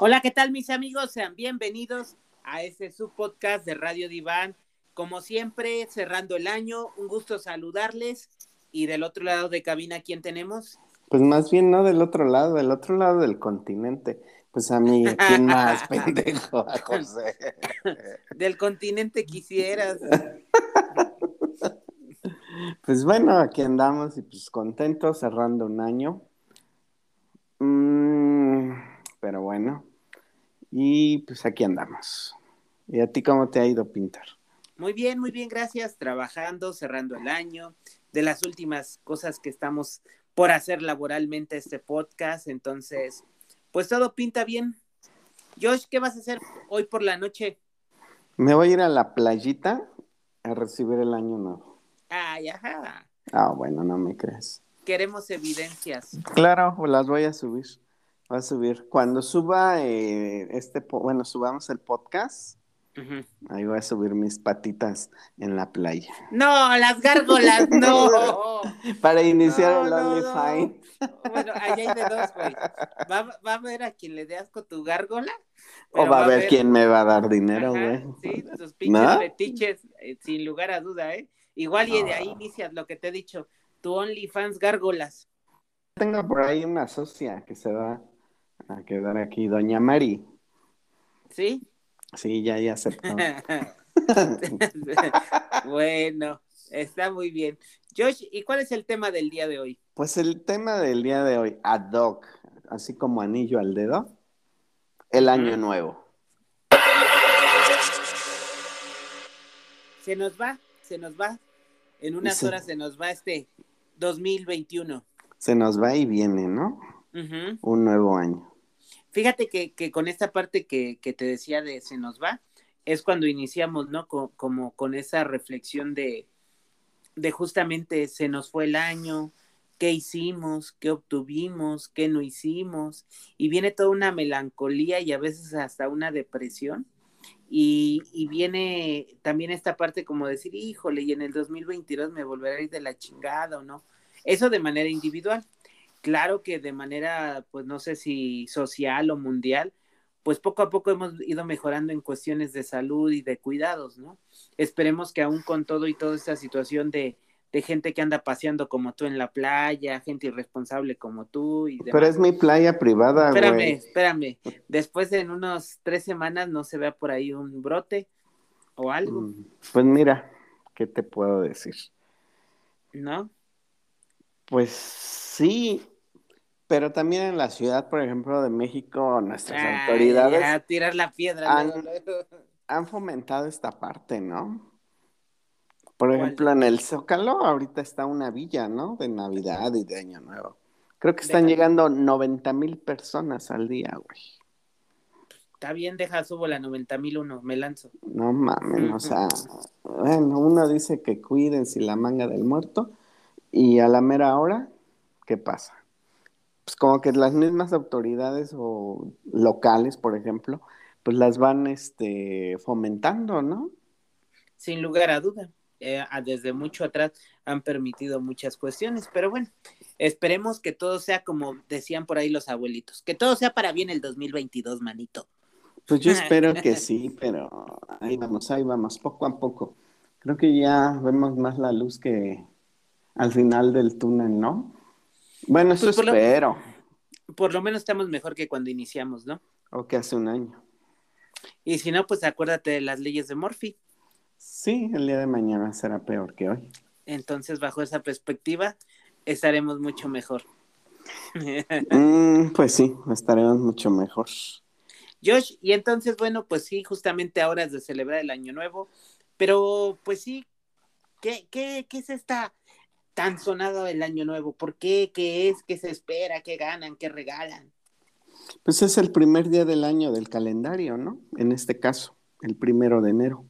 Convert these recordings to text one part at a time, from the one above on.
Hola, ¿qué tal mis amigos? Sean bienvenidos a este subpodcast de Radio Diván. Como siempre, cerrando el año, un gusto saludarles. Y del otro lado de cabina, ¿quién tenemos? Pues más bien no del otro lado, del otro lado del continente. Pues a mí, ¿quién más, pendejo? A José. del continente quisieras. Pues bueno, aquí andamos y pues contentos cerrando un año. Pero bueno, y pues aquí andamos. ¿Y a ti cómo te ha ido, Pintar? Muy bien, muy bien, gracias. Trabajando, cerrando el año. De las últimas cosas que estamos por hacer laboralmente este podcast. Entonces, pues todo pinta bien. Josh, ¿qué vas a hacer hoy por la noche? Me voy a ir a la playita a recibir el año nuevo. Ay, ajá. Ah, bueno, no me crees. Queremos evidencias. Claro, las voy a subir. Voy a subir. Cuando suba eh, este, bueno, subamos el podcast, ahí voy a subir mis patitas en la playa. No, las gárgolas, no. Para iniciar el OnlyFans. Bueno, ahí hay de dos, güey. ¿Va, a ver a quien le dé asco tu gárgola. O va, a ver quién me va a dar dinero, güey. Sí, tus pinches fetiches, eh, sin lugar a duda, ¿eh? Igual y de ahí inicias lo que te he dicho tu OnlyFans gárgolas. Tengo por ahí una socia que se va a quedar aquí, Doña Mari. ¿Sí? Sí, ya, ya aceptó. bueno, está muy bien. Josh, ¿y cuál es el tema del día de hoy? Pues el tema del día de hoy, ad hoc, así como anillo al dedo, el año nuevo. Se nos va, se nos va. En unas horas se nos va este 2021. Se nos va y viene, ¿no? Un nuevo año. Fíjate que, con esta parte que, te decía de se nos va, es cuando iniciamos, ¿no? como con esa reflexión de, de justamente se nos fue el año, qué hicimos, qué obtuvimos, qué no hicimos, y viene toda una melancolía y a veces hasta una depresión y, y, viene también esta parte como decir, híjole, y en el 2022 me volveré a ir de la chingada o no. Eso de manera individual. Claro que de manera, pues no sé si social o mundial, pues poco a poco hemos ido mejorando en cuestiones de salud y de cuidados, ¿no? Esperemos que aún con todo y toda esta situación de, de gente que anda paseando como tú en la playa, gente irresponsable como tú. Y Pero es mi playa privada, Espérame, espérame. Después de en unos tres semanas no se vea por ahí un brote o algo. Mm, pues mira, ¿qué te puedo decir? ¿No? Pues sí, pero también en la ciudad, por ejemplo, de México, nuestras autoridades... Ya, tirar la piedra. han fomentado esta parte, ¿no? Por ejemplo, en el Zócalo ahorita está una villa, ¿no? De Navidad y de Año Nuevo. Creo que están llegando 90 mil personas al día, güey. Está bien, deja, subo la 90 mil uno, me lanzo. No mames, o sea, bueno, uno dice que cuiden si la manga del muerto y a la mera hora, ¿qué pasa? Pues como que las mismas autoridades o locales, por ejemplo, pues las van este, fomentando, ¿no? Sin lugar a duda. Eh, desde mucho atrás han permitido muchas cuestiones, pero bueno, esperemos que todo sea como decían por ahí los abuelitos, que todo sea para bien el 2022, manito. Pues yo espero que sí, pero ahí vamos, ahí vamos, poco a poco. Creo que ya vemos más la luz que al final del túnel, ¿no? Bueno, eso pues espero. por lo menos estamos mejor que cuando iniciamos, ¿no? O que hace un año. Y si no, pues acuérdate de las leyes de Morphy. Sí, el día de mañana será peor que hoy. Entonces, bajo esa perspectiva, estaremos mucho mejor. Mm, pues sí, estaremos mucho mejor. Josh, y entonces, bueno, pues sí, justamente ahora es de celebrar el Año Nuevo, pero pues sí, ¿qué, qué, qué es esta tan sonado el Año Nuevo? ¿Por qué? ¿Qué es? ¿Qué se espera? ¿Qué ganan? ¿Qué regalan? Pues es el primer día del año del calendario, ¿no? En este caso, el primero de enero.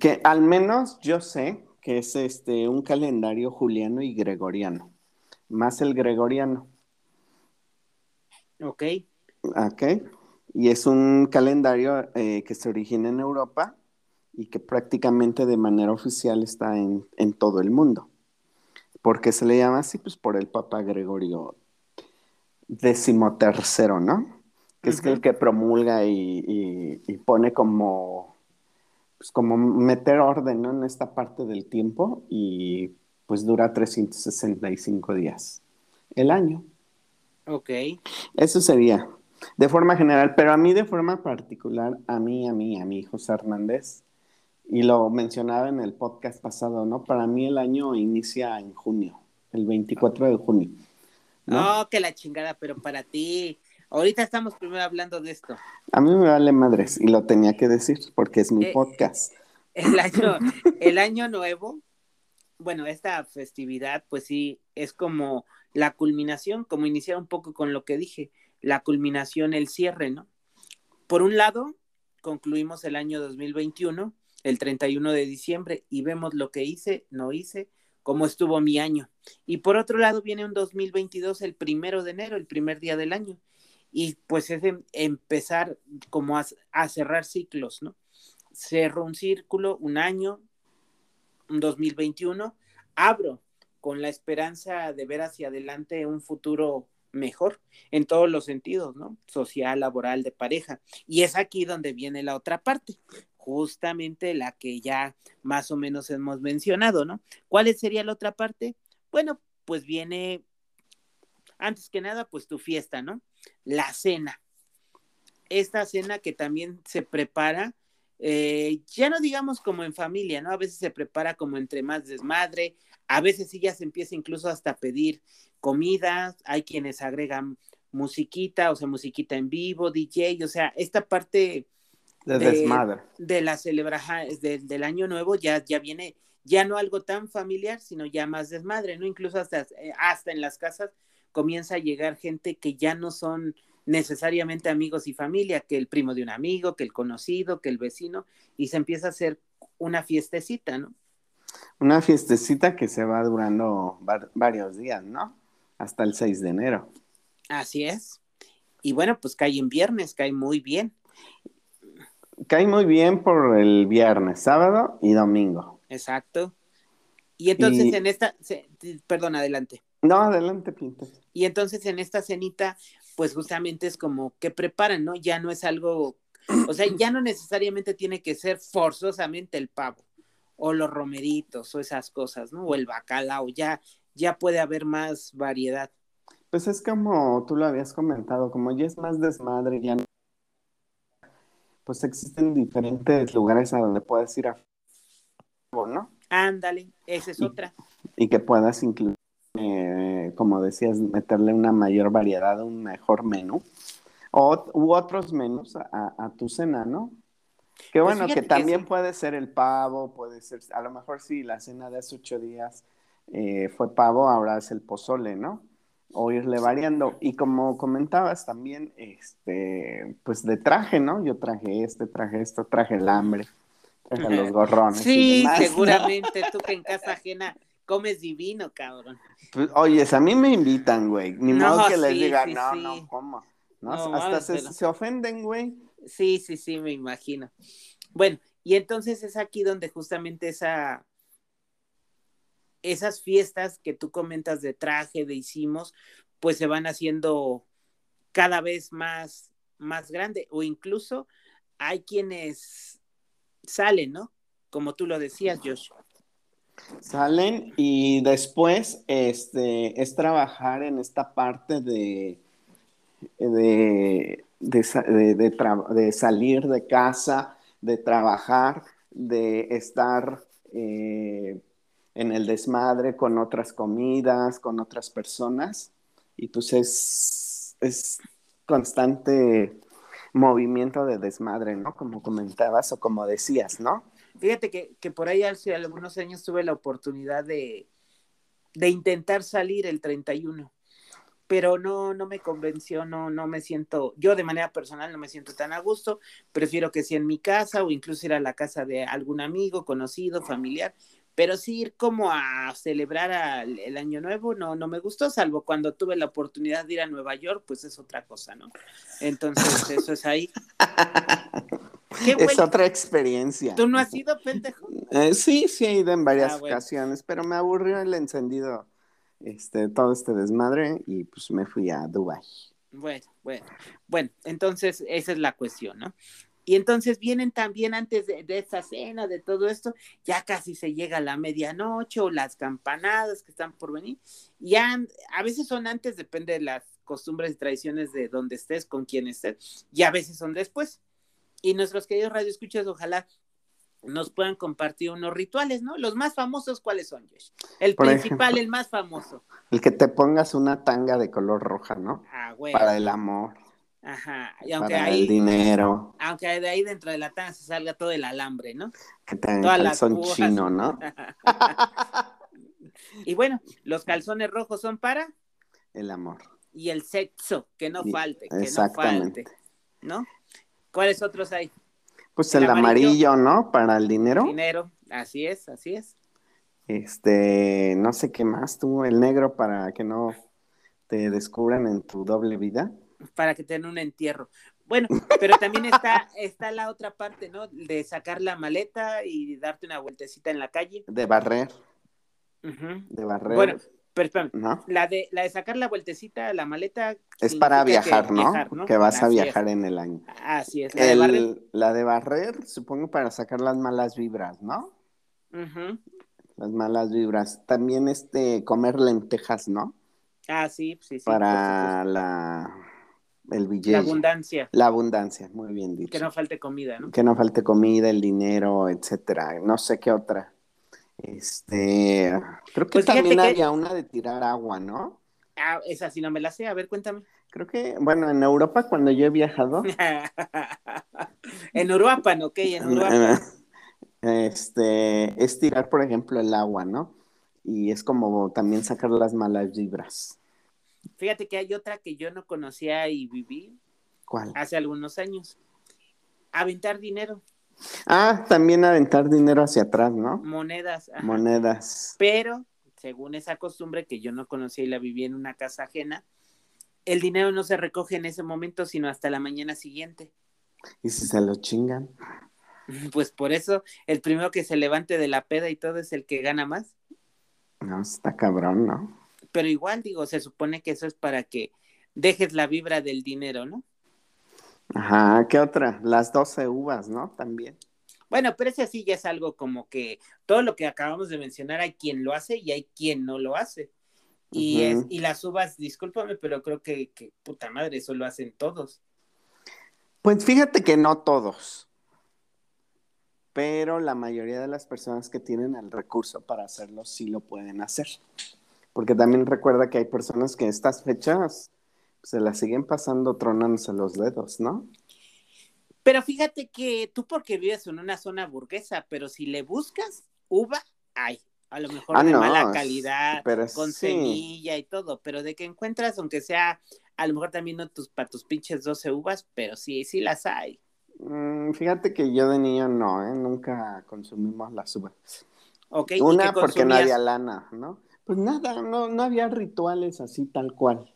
Que al menos yo sé que es este un calendario juliano y gregoriano, más el gregoriano. Ok. Ok. Y es un calendario eh, que se origina en Europa y que prácticamente de manera oficial está en, en todo el mundo. ¿Por qué se le llama así? Pues por el Papa Gregorio XIII, ¿no? que es el que promulga y, pone como, pues como meter orden en esta parte del tiempo y pues dura 365 días el año. Ok. Eso sería, de forma general, pero a mí de forma particular, a mí, a mí, a mí, José Hernández, y lo mencionaba en el podcast pasado, ¿no? Para mí el año inicia en junio, el 24 de junio. No, que la chingada, pero para ti, ahorita estamos primero hablando de esto. A mí me vale madres y lo tenía que decir porque es mi eh, podcast. El año, el año nuevo, bueno, esta festividad, pues sí, es como la culminación, como iniciar un poco con lo que dije, la culminación, el cierre, ¿no? Por un lado, concluimos el año 2021, el 31 de diciembre, y vemos lo que hice, no hice, cómo estuvo mi año. Y por otro lado, viene un 2022, el primero de enero, el primer día del año. Y pues es empezar como a, a cerrar ciclos, ¿no? Cerro un círculo, un año, un 2021, abro con la esperanza de ver hacia adelante un futuro mejor en todos los sentidos, ¿no? Social, laboral, de pareja. Y es aquí donde viene la otra parte, justamente la que ya más o menos hemos mencionado, ¿no? ¿Cuál sería la otra parte? Bueno, pues viene, antes que nada, pues tu fiesta, ¿no? La cena. Esta cena que también se prepara, eh, ya no digamos como en familia, ¿no? A veces se prepara como entre más desmadre, a veces sí ya se empieza incluso hasta a pedir comida, hay quienes agregan musiquita, o sea, musiquita en vivo, DJ, o sea, esta parte de, desmadre. De la celebración del año nuevo ya, ya viene, ya no algo tan familiar, sino ya más desmadre, ¿no? Incluso hasta, eh, hasta en las casas comienza a llegar gente que ya no son necesariamente amigos y familia, que el primo de un amigo, que el conocido, que el vecino, y se empieza a hacer una fiestecita, ¿no? Una fiestecita que se va durando varios días, ¿no? Hasta el 6 de enero. Así es. Y bueno, pues cae en viernes, cae muy bien. Cae muy bien por el viernes, sábado y domingo. Exacto. Y entonces en esta, perdón, adelante. No, adelante, Pinto. Y entonces en esta cenita, pues justamente es como que preparan, ¿no? Ya no es algo, o sea, ya no necesariamente tiene que ser forzosamente el pavo o los romeritos o esas cosas, ¿no? O el bacalao, ya, ya puede haber más variedad. Pues es como tú lo habías comentado, como ya es más desmadre, ya no... pues existen diferentes lugares a donde puedes ir a ¿no? Ándale, esa es otra. Y que puedas incluir, eh, como decías, meterle una mayor variedad, un mejor menú. O, u otros menús a, a tu cena, ¿no? Qué pues bueno, que también puede ser el pavo, puede ser, a lo mejor sí, la cena de hace ocho días eh, fue pavo, ahora es el pozole, ¿no? O irle variando. Y como comentabas también, este, pues de traje, ¿no? Yo traje este, traje esto, traje el hambre, traje los gorrones. Sí, seguramente, tú que en casa ajena comes divino, cabrón. Pues, oye, a mí me invitan, güey. Ni modo que les diga, no, no, ¿cómo? ¿No? Hasta se, se ofenden, güey. Sí, sí, sí, me imagino. Bueno, y entonces es aquí donde justamente esa, esas fiestas que tú comentas de traje, de hicimos, pues se van haciendo cada vez más, más grande, o incluso hay quienes salen, ¿no? Como tú lo decías, Joshua. Salen y después este, es trabajar en esta parte de, de de, salir de casa, de trabajar, de estar eh, en el desmadre con otras comidas, con otras personas. Y pues es, constante movimiento de desmadre, ¿no? Como comentabas o como decías, ¿no? Fíjate que, que por ahí hace algunos años tuve la oportunidad de, de intentar salir el 31 pero no, no me convenció, no, no me siento, yo de manera personal no me siento tan a gusto, prefiero que sea en mi casa o incluso ir a la casa de algún amigo, conocido, familiar, pero sí ir como a celebrar el año nuevo no, no me gustó, salvo cuando tuve la oportunidad de ir a Nueva York, pues es otra cosa, ¿no? Entonces, eso es ahí. es otra experiencia. ¿Tú no has ido, pendejo? Eh, sí, sí he ido en varias ah, ocasiones, pero me aburrió el encendido este, todo este desmadre y pues me fui a Dubai. Bueno, bueno, bueno, entonces esa es la cuestión, ¿no? Y entonces vienen también antes de, esa cena, de todo esto, ya casi se llega a la medianoche o las campanadas que están por venir. Ya a veces son antes, depende de las costumbres y tradiciones de donde estés, con quién estés, y a veces son después. Y nuestros queridos radioescuchas, ojalá nos puedan compartir unos rituales, ¿no? Los más famosos, ¿cuáles son, Josh? El principal, el más famoso. El que te pongas una tanga de color roja, ¿no? Ah. Para el amor. Ajá, y aunque para el dinero. Aunque de ahí dentro de la tanga se salga todo el alambre, ¿no? Que tengan son chino, ¿no? y bueno, los calzones rojos son para el amor. Y el sexo, que no falte, que no falte, ¿no? ¿Cuáles otros hay? Pues el, amarillo, ¿no? Para el dinero. Dinero, así es, así es. Este, no sé qué más tú, el negro para que no te descubran en tu doble vida para que tengan un entierro. Bueno, pero también está, está la otra parte, ¿no? De sacar la maleta y darte una vueltecita en la calle. De barrer. De barrer. Bueno, pero la, de, la de sacar la vueltecita, la maleta. Es para viajar, ¿no? Que vas a viajar en el año. Así es. La, de barrer... la de barrer, supongo, para sacar las malas vibras, ¿no? Las malas vibras. También este, comer lentejas, ¿no? Ah, sí, sí, sí. Para la el billete. La abundancia. La abundancia, muy bien dicho. Que no falte comida, ¿no? Que no falte comida, el dinero, etcétera. No sé qué otra. Este, creo que pues también había una de tirar agua, ¿no? Ah, esa sí no me la sé, a ver, cuéntame. Creo que, bueno, en Europa cuando yo he viajado. en Europa, ¿no? Ok, en Europa. Este, es tirar, por ejemplo, el agua, ¿no? Y es como también sacar las malas vibras. Fíjate que hay otra que yo no conocía y viví. ¿Cuál? Hace algunos años. Aventar dinero. Ah, también aventar dinero hacia atrás, ¿no? Monedas. Monedas. Pero, según esa costumbre que yo no conocía y la viví en una casa ajena, el dinero no se recoge en ese momento, sino hasta la mañana siguiente. ¿Y si se lo chingan? Pues por eso, el primero que se levante de la peda y todo es el que gana más. No, está cabrón, ¿no? Pero igual digo, se supone que eso es para que dejes la vibra del dinero, ¿no? Ajá, ¿qué otra? Las 12 uvas, ¿no? También. Bueno, pero ese sí ya es algo como que todo lo que acabamos de mencionar hay quien lo hace y hay quien no lo hace. Y, es, y las uvas, discúlpame, pero creo que, que puta madre, eso lo hacen todos. Pues fíjate que no todos, pero la mayoría de las personas que tienen el recurso para hacerlo sí lo pueden hacer. Porque también recuerda que hay personas que estas fechas se las siguen pasando tronándose los dedos, ¿no? Pero fíjate que tú porque vives en una zona burguesa, pero si le buscas uva, hay. A lo mejor ah, de mala calidad, con semilla y todo, pero de que encuentras, aunque sea, a lo mejor también no tus, para tus pinches 12 uvas, pero sí, sí las hay. Mm, fíjate que yo de niño no, ¿eh? Nunca consumimos las uvas. Okay, Una porque no había lana, ¿no? Pues nada, no, no había rituales así tal cual.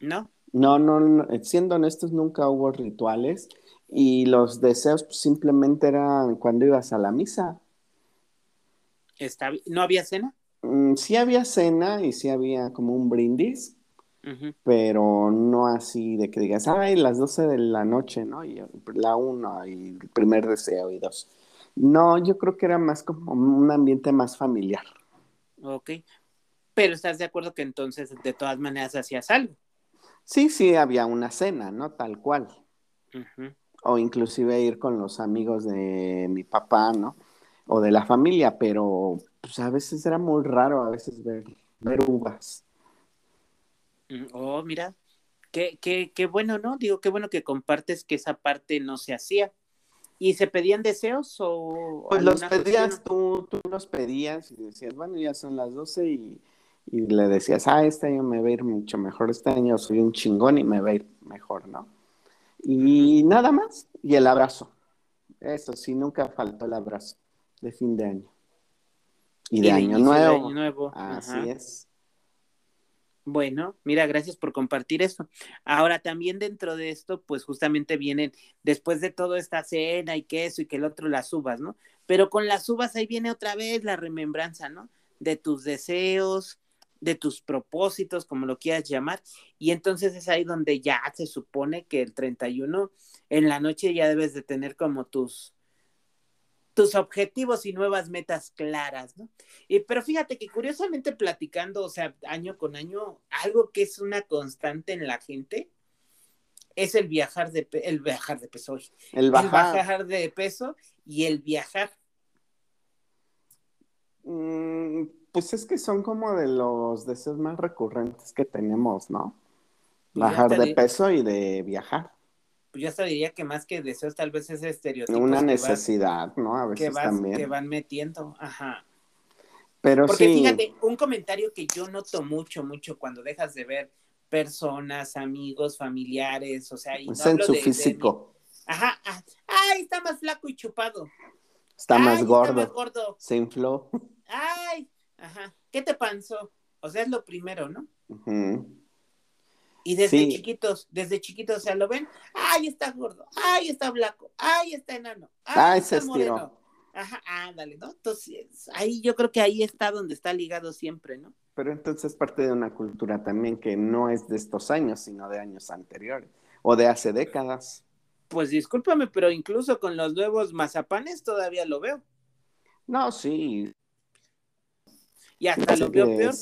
¿No? No, no, siendo honestos, nunca hubo rituales y los deseos pues, simplemente eran cuando ibas a la misa. Está, ¿No había cena? Mm, sí había cena y sí había como un brindis, pero no así de que digas, ay, las 12 de la noche, ¿no? Y la una y el primer deseo y dos. No, yo creo que era más como un ambiente más familiar. Ok, pero estás de acuerdo que entonces de todas maneras hacías algo. Sí, sí, había una cena, ¿no? Tal cual. O inclusive ir con los amigos de mi papá, ¿no? O de la familia, pero pues a veces era muy raro a veces ver, ver uvas. Mm, oh, mira, qué, qué, qué bueno, ¿no? Digo, qué bueno que compartes que esa parte no se hacía. ¿Y se pedían deseos o...? Pues los pedías, tú, tú los pedías y decías, bueno, ya son las 12 y y le decías, ah, este año me va a ir mucho mejor, este año soy un chingón y me va a ir mejor, ¿no? Y nada más, y el abrazo. Eso sí, nunca faltó el abrazo de fin de año. Y de, año, nuevo. nuevo. Así es. Bueno, mira, gracias por compartir eso. Ahora también dentro de esto, pues justamente vienen, después de toda esta cena y que eso y que el otro las uvas, ¿no? Pero con las uvas ahí viene otra vez la remembranza, ¿no? De tus deseos, de tus propósitos, como lo quieras llamar, y entonces es ahí donde ya se supone que el 31 en la noche ya debes de tener como tus tus objetivos y nuevas metas claras, ¿no? Y, pero fíjate que curiosamente platicando, o sea, año con año, algo que es una constante en la gente es el viajar de, el viajar de peso, el bajar. de peso y el viajar. Mm, pues es que son como de los deseos más recurrentes que tenemos, ¿no? Pues bajar de peso y de viajar pues yo hasta diría que más que deseos, tal vez es estereotipo. Una necesidad, ¿no? A veces que también. Que van metiendo, ajá. Pero Porque fíjate, un comentario que yo noto mucho, mucho cuando dejas de ver personas, amigos, familiares, o sea, y no en su físico. Ajá, ah, ay, está más flaco y chupado. Está más gordo. Está más gordo. Se infló. Ay, ajá. ¿Qué te pasó? O sea, es lo primero, ¿no? Ajá. Y desde chiquitos, desde chiquitos, o sea, lo ven, ay, está gordo, ay, está blanco, ay, está enano, ay, está moreno. Ajá, ándale, ¿no? Entonces, ahí yo creo que ahí está donde está ligado siempre, ¿no? Pero entonces parte de una cultura también que no es de estos años, sino de años anteriores o de hace décadas. Pues discúlpame, pero incluso con los nuevos mazapanes todavía lo veo. No, sí. Y hasta lo veo peor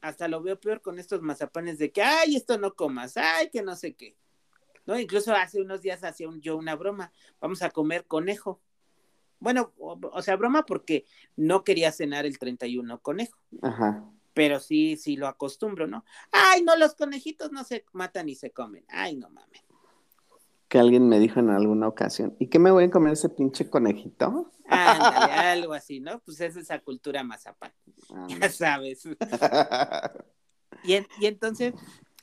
hasta lo veo peor con estos mazapanes de que, ay, esto no comas, ay, que no sé qué. ¿No? Incluso hace unos días hacía yo una broma, vamos a comer conejo. Bueno, o, sea, broma porque no quería cenar el 31 conejo. Ajá. Pero sí, sí lo acostumbro, ¿no? Ay, no, los conejitos no se matan ni se comen. Ay, no mames que alguien me dijo en alguna ocasión, ¿y qué me voy a comer ese pinche conejito? Ándale, algo así, ¿no? Pues es esa cultura mazapán, ya sabes. y, y entonces,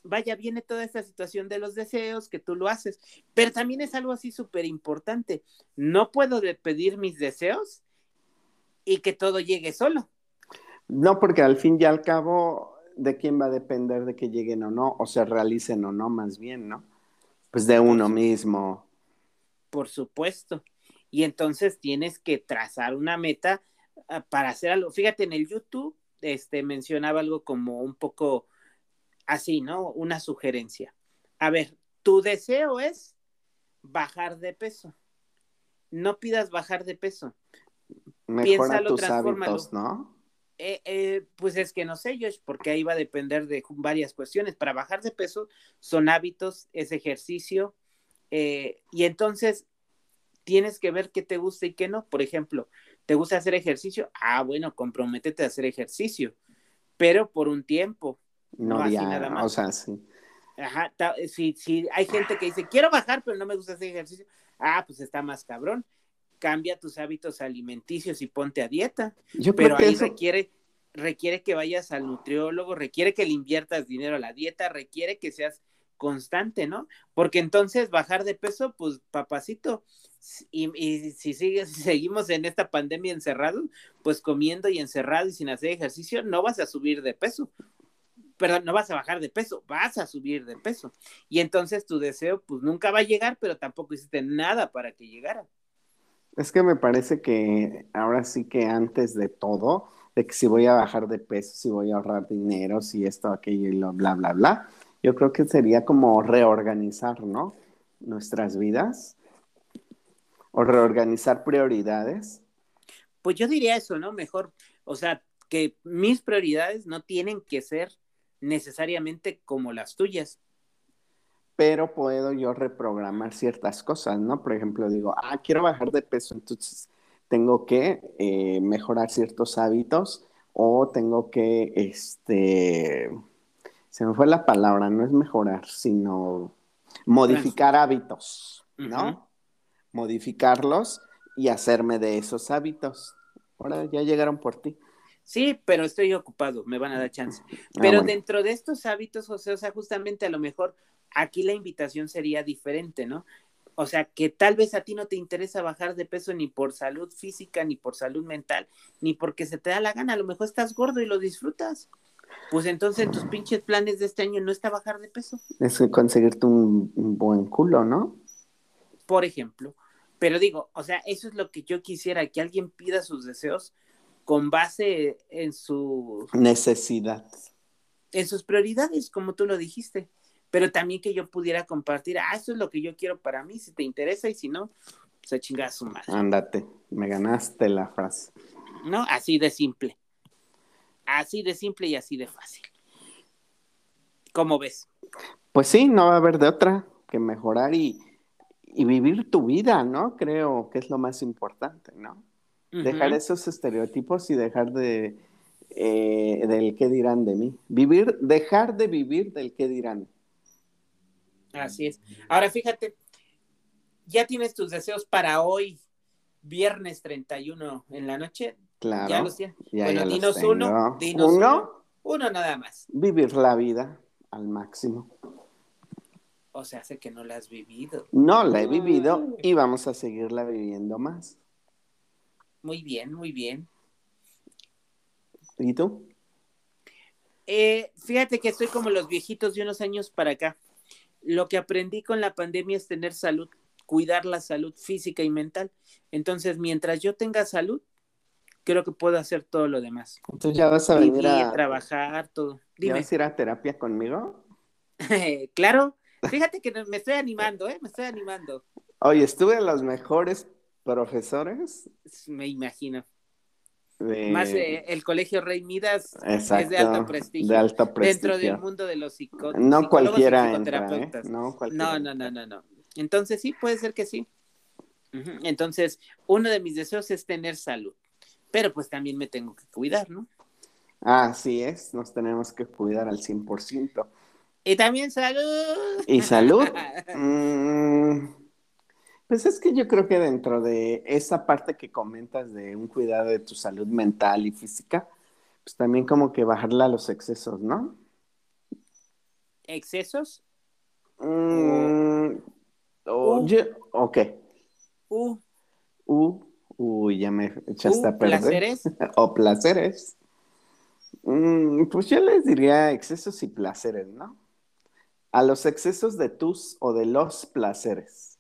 vaya, viene toda esta situación de los deseos, que tú lo haces, pero también es algo así súper importante. No puedo pedir mis deseos y que todo llegue solo. No, porque al fin y al cabo, ¿de quién va a depender de que lleguen o no, o se realicen o no, más bien, ¿no? Pues de uno mismo. Por supuesto. Y entonces tienes que trazar una meta ah, para hacer algo. Fíjate, en el YouTube este, mencionaba algo como un poco así, ¿no? Una sugerencia. A ver, tu deseo es bajar de peso. No pidas bajar de peso. Mejora tus hábitos, ¿no? Eh, eh, pues es que no sé, Josh, porque ahí va a depender de varias cuestiones. Para bajar de peso son hábitos, es ejercicio, eh, y entonces tienes que ver qué te gusta y qué no. Por ejemplo, ¿te gusta hacer ejercicio? Ah, bueno, comprométete a hacer ejercicio, pero por un tiempo. No, así nada más. O sea, sí. Ajá, si, si hay gente que dice, quiero bajar, pero no me gusta hacer ejercicio. Ah, pues está más cabrón cambia tus hábitos alimenticios y ponte a dieta. Yo Pero ahí requiere, requiere que vayas al nutriólogo, requiere que le inviertas dinero a la dieta, requiere que seas constante, ¿no? Porque entonces bajar de peso, pues papacito, y, si sigues, seguimos en esta pandemia encerrado, pues comiendo y encerrado y sin hacer ejercicio, no vas a subir de peso. Perdón, no vas a bajar de peso, vas a subir de peso. Y entonces tu deseo, pues nunca va a llegar, pero tampoco hiciste nada para que llegara. Es que me parece que ahora sí que antes de todo, de que si voy a bajar de peso, si voy a ahorrar dinero, si esto, aquello y lo bla, bla, bla, yo creo que sería como reorganizar, ¿no? Nuestras vidas o reorganizar prioridades. Pues yo diría eso, ¿no? Mejor, o sea, que mis prioridades no tienen que ser necesariamente como las tuyas pero puedo yo reprogramar ciertas cosas, ¿no? Por ejemplo, digo, ah, quiero bajar de peso, entonces tengo que eh, mejorar ciertos hábitos o tengo que, este, se me fue la palabra, no es mejorar, sino modificar hábitos, ¿no? Modificarlos y hacerme de esos hábitos. Ahora ya llegaron por ti. Sí, pero estoy ocupado, me van a dar chance. Ah, pero dentro de estos hábitos, José, o sea, justamente a lo mejor Aquí la invitación sería diferente, ¿no? O sea, que tal vez a ti no te interesa bajar de peso ni por salud física, ni por salud mental, ni porque se te da la gana. A lo mejor estás gordo y lo disfrutas. Pues entonces en tus pinches planes de este año no está bajar de peso. Es conseguirte un, buen culo, ¿no? Por ejemplo. Pero digo, o sea, eso es lo que yo quisiera, que alguien pida sus deseos con base en su necesidad. en sus prioridades, como tú lo dijiste, pero también que yo pudiera compartir, ah, eso es lo que yo quiero para mí, si te interesa y si no, se chinga su madre. Ándate, me ganaste la frase. ¿No? Así de simple. Así de simple y así de fácil. ¿Cómo ves? Pues sí, no va a haber de otra que mejorar y, vivir tu vida, ¿no? Creo que es lo más importante, ¿no? Dejar esos estereotipos y dejar de eh, del qué dirán de mí. Vivir, dejar de vivir del qué dirán. Así es. Ahora fíjate, ya tienes tus deseos para hoy, viernes 31 en la noche. Claro. Ya los tienes. bueno, dinos uno, dinos uno, uno nada más. Vivir la vida al máximo. O sea, hace que no la has vivido. No la he vivido y vamos a seguirla viviendo más. Muy bien, muy bien. ¿Y tú? Eh, fíjate que estoy como los viejitos de unos años para acá. Lo que aprendí con la pandemia es tener salud, cuidar la salud física y mental. Entonces, mientras yo tenga salud, creo que puedo hacer todo lo demás. Entonces ya vas a venir a trabajar, todo. Dime. ¿Ya vas a ir a terapia conmigo? claro. Fíjate que me estoy animando, ¿eh? Me estoy animando. Oye, estuve en los mejores profesores. Me imagino. Más eh, el Colegio Rey Midas es de alto prestigio. De alto prestigio. Dentro del mundo de los psicó no cualquiera entra, ¿eh? no, cualquiera. no, no, no, no, Entonces sí, puede ser que sí. Entonces, uno de mis deseos es tener salud pero pues también me tengo que cuidar, ¿no? Así es, nos tenemos que cuidar al 100%. Y también salud. ¿Y salud? Mm, pues es que yo creo que dentro de esa parte que comentas de un cuidado de tu salud mental y física, pues también como que bajarla a los excesos, ¿no? ¿Excesos? Mm, ok. U. U. Uy, ya me echaste a perder. ¿Placeres? o placeres. Mm, pues yo les diría excesos y placeres, ¿no? A los excesos de tus o de los placeres.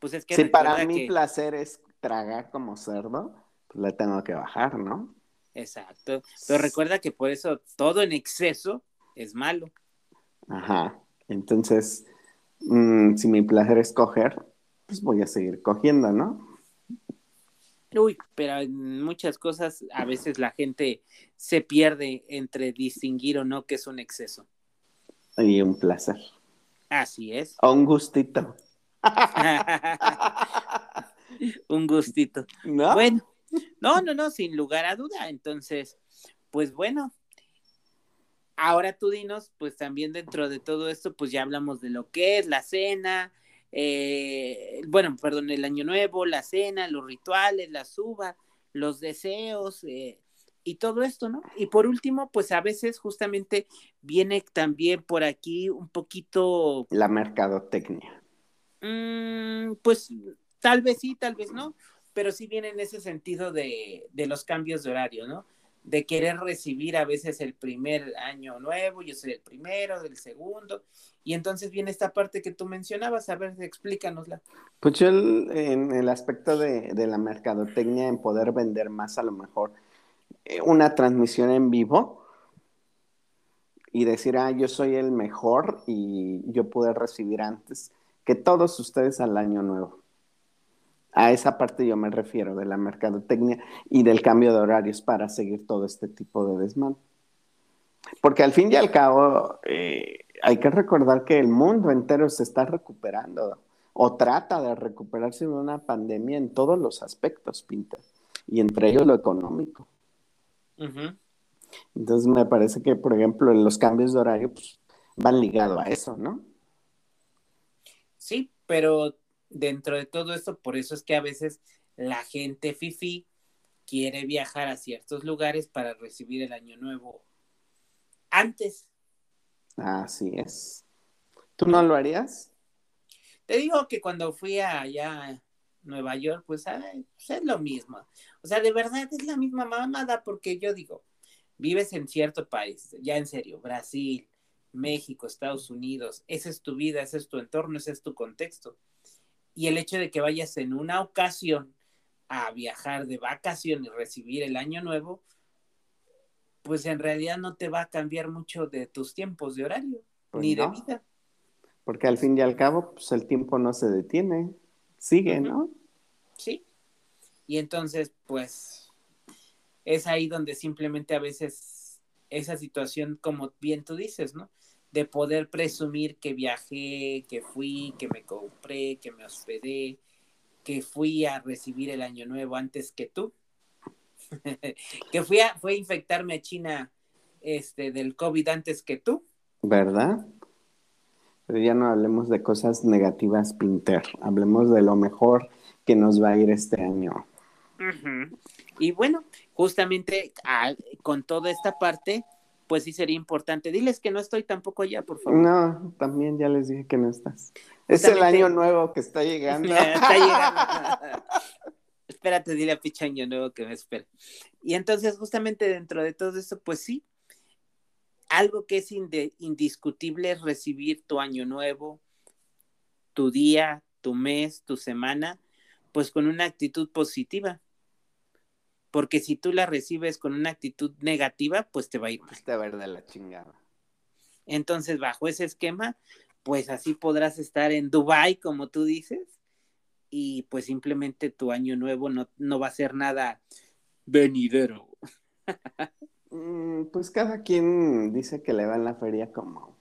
Pues es que. Si para mí placer es tragar como cerdo, pues le tengo que bajar, ¿no? Exacto. Pero recuerda que por eso todo en exceso es malo. Ajá. Entonces, mm, si mi placer es coger, pues voy a seguir cogiendo, ¿no? Uy, pero en muchas cosas a veces la gente se pierde entre distinguir o no que es un exceso. Y un placer. Así es. O un gustito. un gustito. ¿No? Bueno, no, no, no, sin lugar a duda. Entonces, pues bueno, ahora tú dinos, pues también dentro de todo esto, pues ya hablamos de lo que es la cena, eh, bueno, perdón, el año nuevo, la cena, los rituales, la suba, los deseos eh, y todo esto, ¿no? Y por último, pues a veces justamente viene también por aquí un poquito... La mercadotecnia. Mm, pues tal vez sí, tal vez no, pero sí viene en ese sentido de, de los cambios de horario, ¿no? de querer recibir a veces el primer año nuevo, yo soy el primero, del segundo, y entonces viene esta parte que tú mencionabas, a ver, explícanosla. Pues yo en el aspecto de, la mercadotecnia, en poder vender más a lo mejor eh, una transmisión en vivo y decir, ah, yo soy el mejor y yo pude recibir antes que todos ustedes al año nuevo. A esa parte yo me refiero de la mercadotecnia y del cambio de horarios para seguir todo este tipo de desmán. Porque al fin y al cabo eh, hay que recordar que el mundo entero se está recuperando o trata de recuperarse de una pandemia en todos los aspectos, Pinta, y entre ellos lo económico. Entonces me parece que, por ejemplo, los cambios de horario pues, van ligados a eso, ¿no? Pero dentro de todo esto, por eso es que a veces la gente fifi quiere viajar a ciertos lugares para recibir el año nuevo antes. Así es. ¿Tú no lo harías? Te digo que cuando fui allá a Nueva York, pues, pues, es lo mismo. O sea, de verdad es la misma mamada porque yo digo, vives en cierto país, ya en serio, Brasil, México, Estados Unidos, esa es tu vida, ese es tu entorno, ese es tu contexto y el hecho de que vayas en una ocasión a viajar de vacación y recibir el año nuevo, pues en realidad no te va a cambiar mucho de tus tiempos de horario, Pues ni de vida. Porque al fin y al cabo, pues el tiempo no se detiene, sigue, ¿no? Sí. Y entonces, pues, es ahí donde simplemente a veces esa situación, como bien tú dices, ¿no? De poder presumir que viajé, que fui, que me compré, que me hospedé, que fui a recibir el año nuevo antes que tú. que fui a, fue a infectarme a China este, del COVID antes que tú. ¿Verdad? Pero ya no hablemos de cosas negativas, Pinter. Hablemos de lo mejor que nos va a ir este año. Y bueno, justamente ah, con toda esta parte, pues sí sería importante. Diles que no estoy tampoco allá, por favor. No, también ya les dije que no estás. Es el año nuevo que está llegando. Está llegando. Espérate, dile a Picha Año Nuevo que me espera. Y entonces, justamente dentro de todo esto, pues sí, algo que es indiscutible es recibir tu año nuevo, tu día, tu mes, tu semana, pues con una actitud positiva. Porque si tú la recibes con una actitud negativa, pues te va a ir mal. Está verde la chingada. Entonces, bajo ese esquema, pues así podrás estar en Dubai, como tú dices, y pues simplemente tu año nuevo no, no va a ser nada venidero. Mm, Pues cada quien dice que le va en la feria como...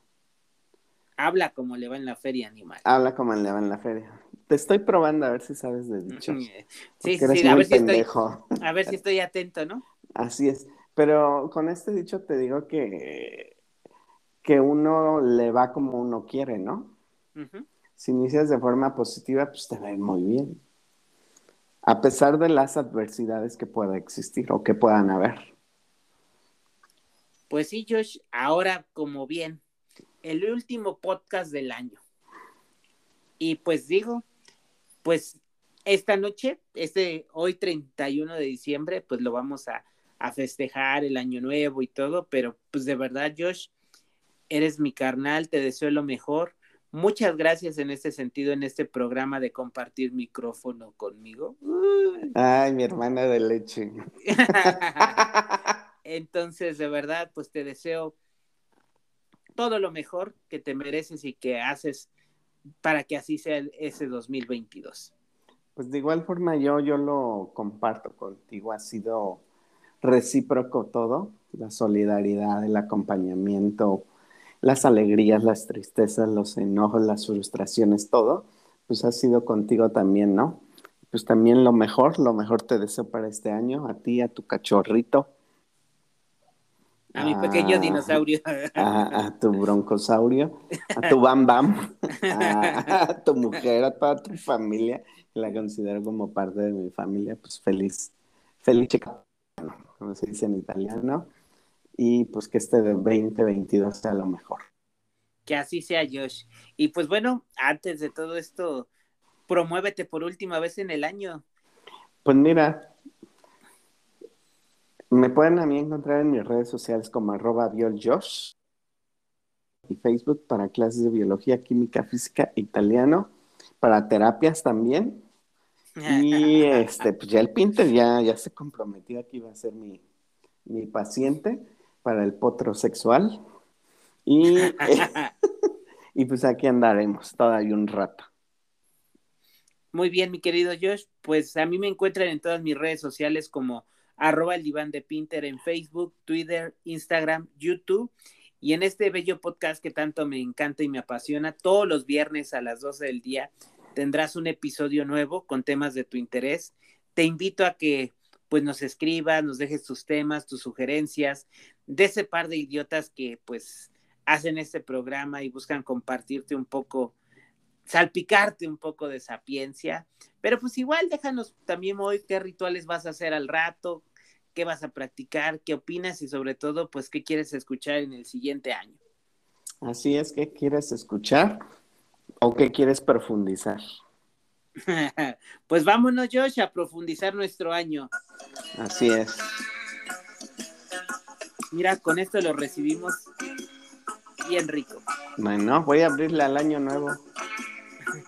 Habla como le va en la feria animal. Habla como le va en la feria. Te estoy probando a ver si sabes de dichos. Sí, porque eres sí, a muy ver, si estoy, a ver si estoy atento, ¿no? Así es. Pero con este dicho te digo que, que uno le va como uno quiere, ¿no? Si inicias de forma positiva, pues te va a ir muy bien. A pesar de las adversidades que pueda existir o que puedan haber. Pues sí, Josh, ahora como bien, el último podcast del año. Y pues digo, pues esta noche, este hoy 31 de diciembre, pues lo vamos a, a festejar el año nuevo y todo, pero pues de verdad, Josh, eres mi carnal, te deseo lo mejor. Muchas gracias en este sentido, en este programa de compartir micrófono conmigo. Uy. Ay, mi hermana de leche. Entonces, de verdad, pues te deseo todo lo mejor que te mereces y que haces para que así sea ese 2022. Pues de igual forma yo, yo lo comparto contigo, ha sido recíproco todo, la solidaridad, el acompañamiento, las alegrías, las tristezas, los enojos, las frustraciones, todo, pues ha sido contigo también, ¿no? Pues también lo mejor, lo mejor te deseo para este año, a ti, a tu cachorrito, A mi pequeño Ah. dinosaurio. a, a tu broncosaurio, a tu bam bam, a, a tu mujer, a toda tu familia, la considero como parte de mi familia, pues feliz, feliz como se dice en italiano, y pues que este de 2022 sea lo mejor. Que así sea, Josh. Y pues bueno, antes de todo esto, promuévete por última vez en el año. Pues mira, me pueden a mí encontrar en mis redes sociales como arroba bioljosh y Facebook para clases de biología, química, física, italiano, para terapias también. Y este, pues ya el Pinter ya, ya se comprometió que iba a ser mi, mi paciente para el potro sexual. Y, y pues aquí andaremos todavía un rato. Muy bien, mi querido Josh. Pues a mí me encuentran en todas mis redes sociales como arroba el diván de Pinter en Facebook, Twitter, Instagram, YouTube. Y en este bello podcast que tanto me encanta y me apasiona, todos los viernes a las 12 del día tendrás un episodio nuevo con temas de tu interés. Te invito a que pues nos escribas, nos dejes tus temas, tus sugerencias, de ese par de idiotas que pues hacen este programa y buscan compartirte un poco salpicarte un poco de sapiencia, pero pues igual déjanos también hoy qué rituales vas a hacer al rato, qué vas a practicar, qué opinas y sobre todo pues qué quieres escuchar en el siguiente año. Así es, ¿qué quieres escuchar o qué quieres profundizar? pues vámonos Josh a profundizar nuestro año. Así es. Mira, con esto lo recibimos bien rico. Bueno, voy a abrirle al año nuevo.